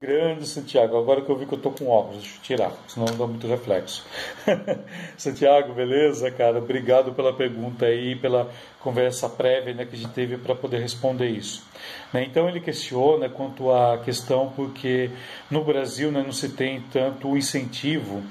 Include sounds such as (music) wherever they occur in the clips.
Grande Santiago, agora que eu vi que eu tô com óculos, deixa eu tirar, senão não dá muito reflexo. (laughs) Santiago, beleza, cara? Obrigado pela pergunta aí, pela conversa prévia né, que a gente teve para poder responder isso. Né, então ele questiona quanto à questão porque no Brasil né, não se tem tanto incentivo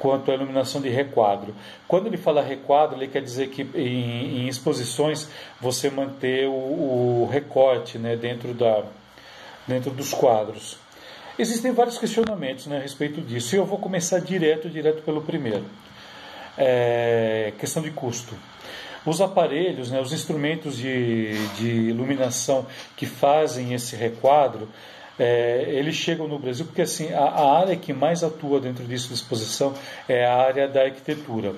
quanto à iluminação de requadro. Quando ele fala requadro, ele quer dizer que em, em exposições você manter o, o recorte né, dentro, da, dentro dos quadros. Existem vários questionamentos né, a respeito disso, e eu vou começar direto, direto pelo primeiro. É, questão de custo. Os aparelhos, né, os instrumentos de, de iluminação que fazem esse requadro, é, eles chegam no Brasil porque assim a, a, área que mais atua dentro disso de exposição é a área da arquitetura.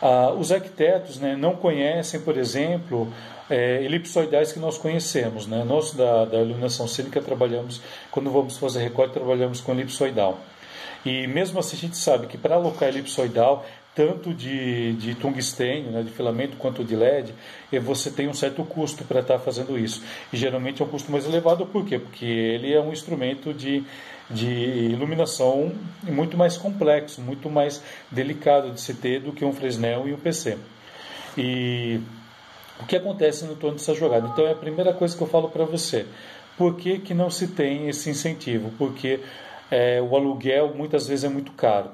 Ah, os arquitetos né, não conhecem, por exemplo, é, elipsoidais que nós conhecemos. Né? Nós da, da iluminação cênica trabalhamos, quando vamos fazer recorte, trabalhamos com elipsoidal. E mesmo assim a gente sabe que para alocar elipsoidal, tanto de, de tungstênio, né, de filamento, quanto de LED, você tem um certo custo para estar tá fazendo isso. E geralmente é um custo mais elevado, por quê? Porque ele é um instrumento de, de iluminação muito mais complexo, muito mais delicado de se ter do que um Fresnel e um PC. E o que acontece no torno dessa jogada? Então é a primeira coisa que eu falo para você. Por que, que não se tem esse incentivo? Porque é, o aluguel muitas vezes é muito caro.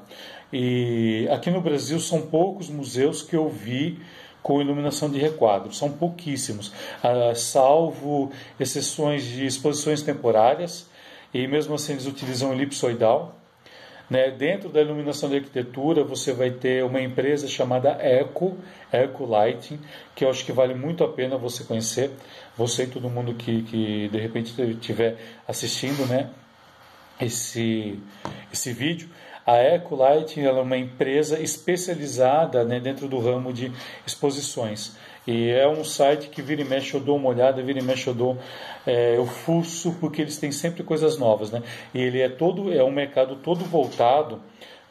E aqui no Brasil são poucos museus que eu vi com iluminação de requadro, são pouquíssimos, ah, salvo exceções de exposições temporárias, e mesmo assim eles utilizam elipsoidal, né? Dentro da iluminação de arquitetura, você vai ter uma empresa chamada Eco, Eco Lighting, que eu acho que vale muito a pena você conhecer. Você e todo mundo que, que de repente estiver assistindo né? Esse, esse vídeo. A Eco Lighting é uma empresa especializada né, dentro do ramo de exposições. E é um site que vira e mexe eu dou uma olhada, vira e mexe eu dou, é, eu fuço, porque eles têm sempre coisas novas, né? E ele é todo, é um mercado todo voltado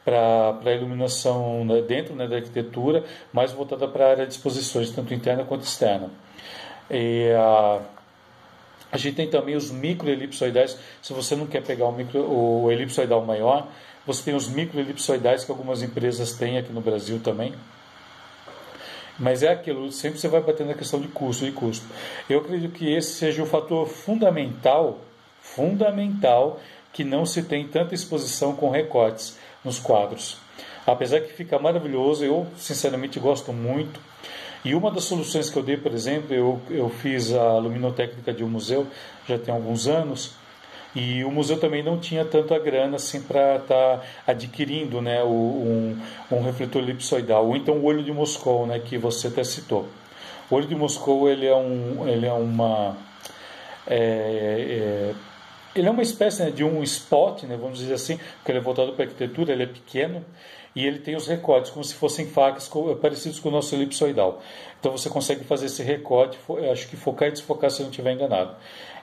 para a iluminação né, dentro né, da arquitetura, mais voltada para a área de exposições, tanto interna quanto externa. E a, a gente tem também os microelipsoidais. Se você não quer pegar o, micro, o elipsoidal maior, você tem os microelipsoidais que algumas empresas têm aqui no Brasil também. Mas é aquilo, sempre você vai batendo na questão de custo e custo. Eu acredito que esse seja o fator fundamental, fundamental, que não se tem tanta exposição com recortes nos quadros. Apesar que fica maravilhoso, eu sinceramente gosto muito. E uma das soluções que eu dei, por exemplo, eu, eu fiz a luminotécnica de um museu já tem alguns anos, e o museu também não tinha tanta grana assim para estar tá adquirindo né, um, um refletor elipsoidal, ou então o olho de Moscou, né, que você até citou. O olho de Moscou ele é, um, ele é uma é, é, ele é uma espécie né, de um spot, né, vamos dizer assim, porque ele é voltado para a arquitetura, ele é pequeno e ele tem os recortes como se fossem facas parecidos com o nosso elipsoidal. Então você consegue fazer esse recorte, acho que focar e desfocar se eu não estiver enganado.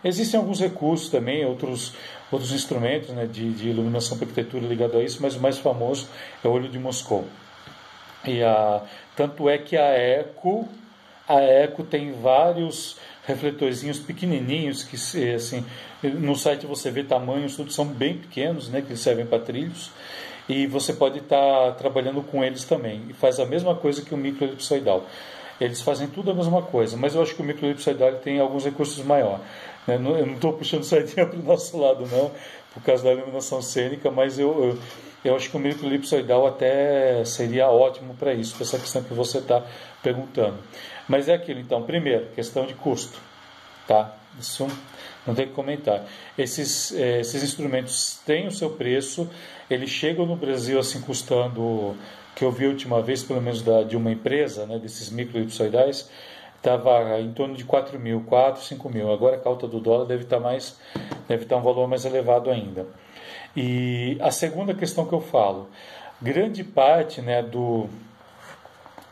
Existem alguns recursos também, outros, outros instrumentos né, de, de iluminação para arquitetura ligado a isso, mas o mais famoso é o olho de Moscou. E a, tanto é que a Eco, a Eco tem vários refletorzinhos pequenininhos que assim no site você vê tamanhos tudo são bem pequenos né que servem para trilhos e você pode estar tá trabalhando com eles também e faz a mesma coisa que o microelipsoidal eles fazem tudo a mesma coisa mas eu acho que o microelipsoidal tem alguns recursos maior né? Eu não estou puxando sardinha (laughs) para o nosso lado, não, por causa da iluminação cênica, mas eu, eu, eu acho que o microelipsoidal até seria ótimo para isso, para essa questão que você está perguntando. Mas é aquilo, então, primeiro, questão de custo. Tá? Isso não tem que comentar. Esses, é, esses instrumentos têm o seu preço, eles chegam no Brasil assim custando, que eu vi a última vez, pelo menos da, de uma empresa, né, desses microelipsoidais, estava em torno de 4 mil, 4, 5 mil. Agora a alta do dólar deve estar mais, deve estar um valor mais elevado ainda. E a segunda questão que eu falo, grande parte né, do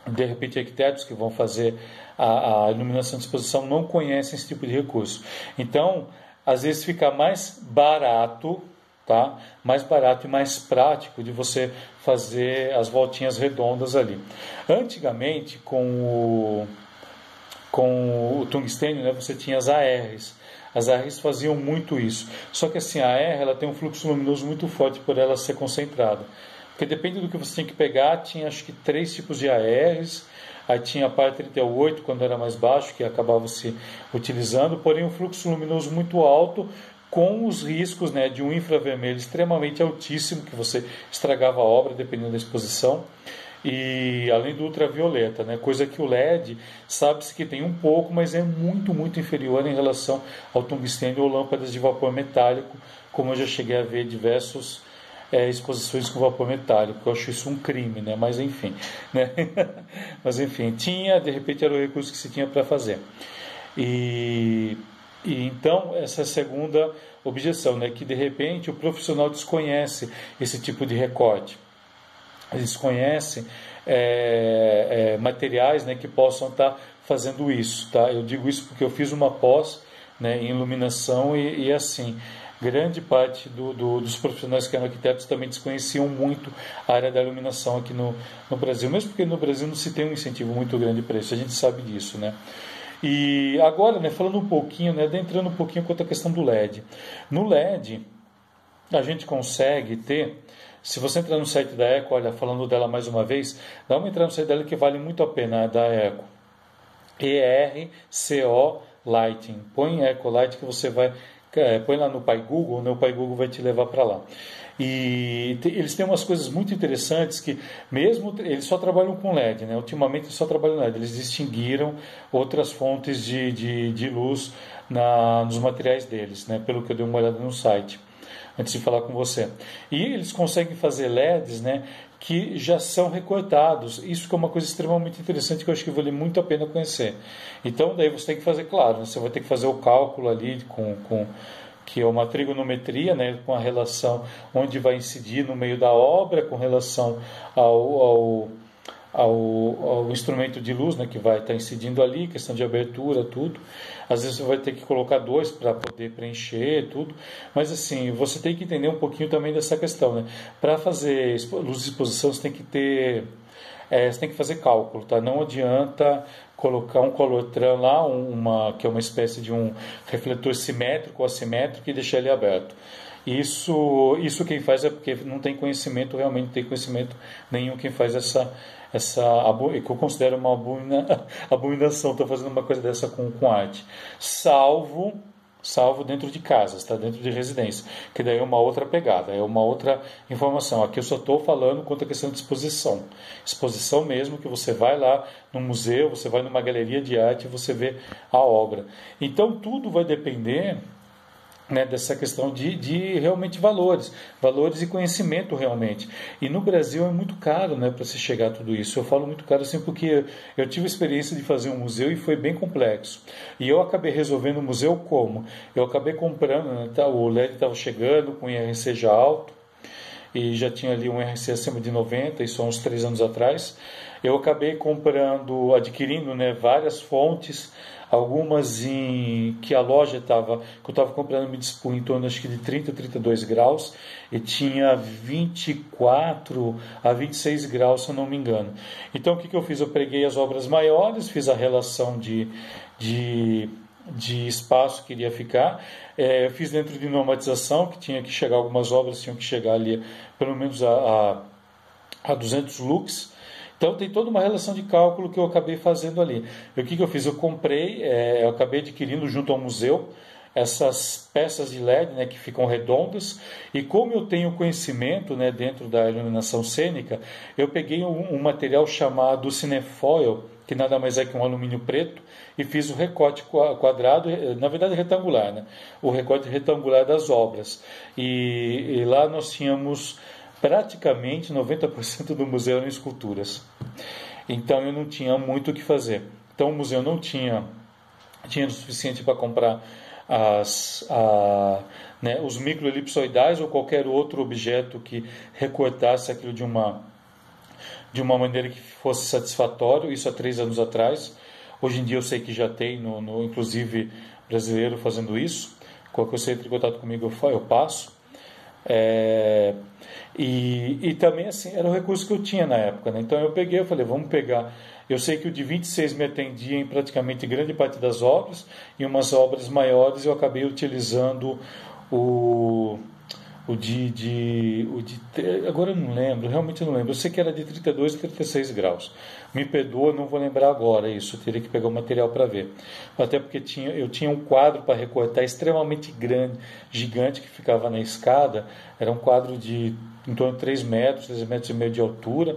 de repente arquitetos que vão fazer a, a iluminação de exposição não conhecem esse tipo de recurso. Então, às vezes fica mais barato, tá? Mais barato e mais prático de você fazer as voltinhas redondas ali. Antigamente, com o com o tungstênio, né, você tinha as ARs. As ARs faziam muito isso. Só que assim, a AR ela tem um fluxo luminoso muito forte por ela ser concentrada. Porque depende do que você tem que pegar, tinha acho que três tipos de ARs. Aí tinha a par 38 quando era mais baixo, que acabava se utilizando, porém um fluxo luminoso muito alto, com os riscos né, de um infravermelho extremamente altíssimo, que você estragava a obra dependendo da exposição e além do ultravioleta, né? coisa que o LED sabe-se que tem um pouco, mas é muito, muito inferior em relação ao tungstênio ou lâmpadas de vapor metálico, como eu já cheguei a ver diversos é, exposições com vapor metálico. Eu acho isso um crime, né? mas enfim. Né? (laughs) mas enfim, tinha, de repente era o recurso que se tinha para fazer. E, e então, essa é segunda objeção, né? que de repente o profissional desconhece esse tipo de recorte eles conhecem é, é, materiais né, que possam estar tá fazendo isso. Tá? Eu digo isso porque eu fiz uma pós né, em iluminação e, e assim, grande parte do, do, dos profissionais que eram arquitetos também desconheciam muito a área da iluminação aqui no, no Brasil, mesmo porque no Brasil não se tem um incentivo muito grande para isso, a gente sabe disso, né? E agora, né, falando um pouquinho, né, adentrando um pouquinho quanto à questão do LED. No LED, a gente consegue ter se você entrar no site da Eco, olha, falando dela mais uma vez, dá uma entrada no site dela que vale muito a pena, é da Eco. E-R-C-O Lighting. Põe Eco Light que você vai. É, põe lá no Pai Google, né, o Pai Google vai te levar para lá. E eles têm umas coisas muito interessantes que, mesmo eles só trabalham com LED, né? ultimamente eles só trabalham LED, eles distinguiram outras fontes de, de, de luz na, nos materiais deles, né? pelo que eu dei uma olhada no site antes de falar com você. E eles conseguem fazer LEDs, né, que já são recortados. Isso que é uma coisa extremamente interessante que eu acho que vale muito a pena conhecer. Então, daí você tem que fazer, claro, né, você vai ter que fazer o cálculo ali com, com que é uma trigonometria, né, com a relação onde vai incidir no meio da obra, com relação ao, ao ao, ao, instrumento de luz né, que vai estar incidindo ali, questão de abertura, tudo. Às vezes você vai ter que colocar dois para poder preencher, tudo. Mas assim, você tem que entender um pouquinho também dessa questão. Né? Para fazer luz de exposição, você tem que ter. É, você tem que fazer cálculo, tá? Não adianta colocar um colotran lá, uma, que é uma espécie de um refletor simétrico ou assimétrico e deixar ele aberto. Isso, isso quem faz é porque não tem conhecimento, realmente não tem conhecimento nenhum quem faz essa, essa que eu considero uma abomina, (laughs) abominação, estou fazendo uma coisa dessa com, com arte. Salvo salvo dentro de casa, está dentro de residência, que daí é uma outra pegada, é uma outra informação. Aqui eu só estou falando quanto à questão de exposição. Exposição mesmo, que você vai lá no museu, você vai numa galeria de arte e você vê a obra. Então tudo vai depender né, dessa questão de, de realmente valores, valores e conhecimento realmente. E no Brasil é muito caro né, para se chegar a tudo isso. Eu falo muito caro assim porque eu tive a experiência de fazer um museu e foi bem complexo. E eu acabei resolvendo o museu como? Eu acabei comprando, né, tá, o LED estava chegando com IRC já alto, e já tinha ali um IRC acima de 90, isso há uns três anos atrás. Eu acabei comprando, adquirindo né, várias fontes, algumas em que a loja estava, que eu estava comprando, me dispõe em torno acho que de 30, 32 graus, e tinha 24 a 26 graus, se eu não me engano. Então o que, que eu fiz? Eu preguei as obras maiores, fiz a relação de, de de espaço que iria ficar. É, eu fiz dentro de normatização, que tinha que chegar, algumas obras tinham que chegar ali pelo menos a, a, a 200 lux. Então tem toda uma relação de cálculo que eu acabei fazendo ali. E o que, que eu fiz? Eu comprei, é, eu acabei adquirindo junto ao museu essas peças de LED né, que ficam redondas e como eu tenho conhecimento né, dentro da iluminação cênica, eu peguei um, um, material chamado cinefoil, que nada mais é que um alumínio preto, e fiz o recorte quadrado, na verdade retangular, né, o recorte retangular das obras. E, e lá nós tínhamos praticamente 90% do museu em esculturas. Então eu não tinha muito o que fazer. Então o museu não tinha dinheiro suficiente para comprar as, a, né, os microelipsoidais ou qualquer outro objeto que recortasse aquilo de uma, de uma maneira que fosse satisfatório, isso há três anos atrás. Hoje em dia eu sei que já tem, no, no inclusive brasileiro, fazendo isso. Qualquer coisa entre em contato comigo, eu, eu passo. É, e, e também assim, era o recurso que eu tinha na época. Né? Então eu peguei, eu falei, vamos pegar Eu sei que o de 26 me atendia em praticamente grande parte das obras, e umas obras maiores eu acabei utilizando o o de, de, o de. Agora eu não lembro, realmente não lembro. Eu sei que era de 32 e 36 graus. Me perdoa, não vou lembrar agora isso. Teria que pegar o material para ver. Até porque tinha, eu tinha um quadro para recortar extremamente grande, gigante, que ficava na escada. Era um quadro de em torno de 3 metros, 3 metros e meio de altura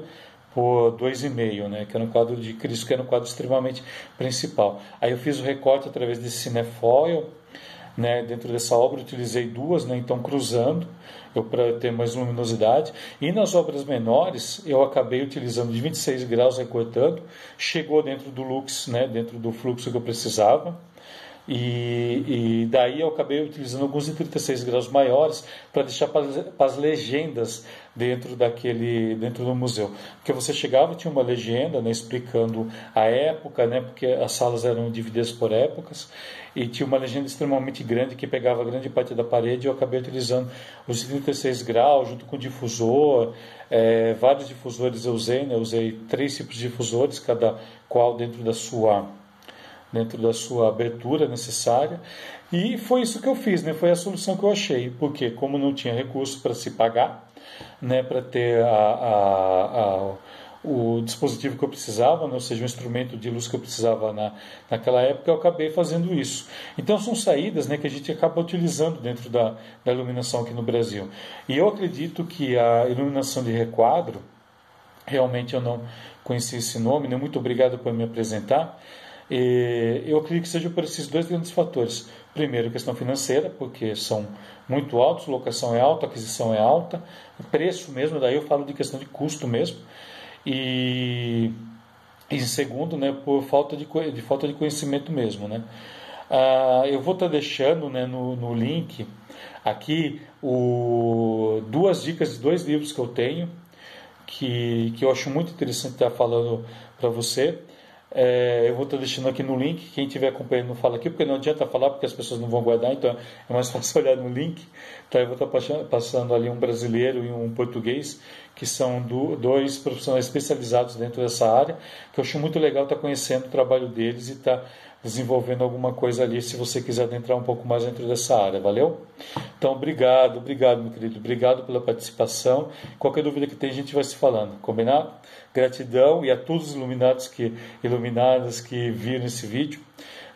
por 2,5, né? Que era um quadro de Cristo, que era um quadro extremamente principal. Aí eu fiz o recorte através desse cinefoil né, dentro dessa obra utilizei duas, né, então cruzando, para ter mais luminosidade. E nas obras menores eu acabei utilizando de 26 graus recortando, chegou dentro do lux, né, dentro do fluxo que eu precisava. E, e, daí eu acabei utilizando alguns de 36 graus maiores para deixar para as legendas dentro daquele dentro do museu. Porque você chegava tinha uma legenda né, explicando a época né porque as salas eram divididas por épocas e tinha uma legenda extremamente grande que pegava grande parte da parede e eu acabei utilizando os de 36 graus junto com difusor é, vários difusores eu usei né, eu usei três tipos de difusores cada qual dentro da sua dentro da sua abertura necessária. E foi isso que eu fiz, né? foi a solução que eu achei, porque como não tinha recurso para se pagar, né, para ter a, a, a, o dispositivo que eu precisava, né, ou seja, o instrumento de luz que eu precisava na, naquela época, eu acabei fazendo isso. Então são saídas né, que a gente acaba utilizando dentro da, da iluminação aqui no Brasil. E eu acredito que a iluminação de requadro, realmente eu não conheci esse nome, né? muito obrigado por me apresentar, e eu acredito que seja por esses dois grandes fatores. Primeiro, questão financeira, porque são muito altos, locação é alta, aquisição é alta, preço mesmo, daí eu falo de questão de custo mesmo. E, e segundo, né, por falta de, de falta de conhecimento mesmo, né. Ah, eu vou estar deixando né, no, no link aqui o, duas dicas de dois livros que eu tenho, que, que eu acho muito interessante estar falando para você. É, eu vou estar deixando aqui no link. Quem estiver acompanhando não fala aqui, porque não adianta falar, porque as pessoas não vão guardar, então é mais (laughs) fácil olhar no link. Então eu vou estar passando ali um brasileiro e um português, que são do, dois profissionais especializados dentro dessa área, que eu acho muito legal estar conhecendo o trabalho deles e estar desenvolvendo alguma coisa ali, se você quiser adentrar um pouco mais dentro dessa área, valeu? Então, obrigado, obrigado, meu querido, obrigado pela participação. Qualquer dúvida que tem, a gente vai se falando, combinado? Gratidão e a todos os iluminados que, iluminadas que viram esse vídeo,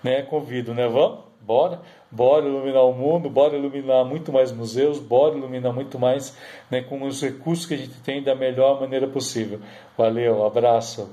né? Convido, né? Vamos? Bora? Bora iluminar o mundo, bora iluminar muito mais museus, bora iluminar muito mais né, com os recursos que a gente tem da melhor maneira possível. Valeu, abraço.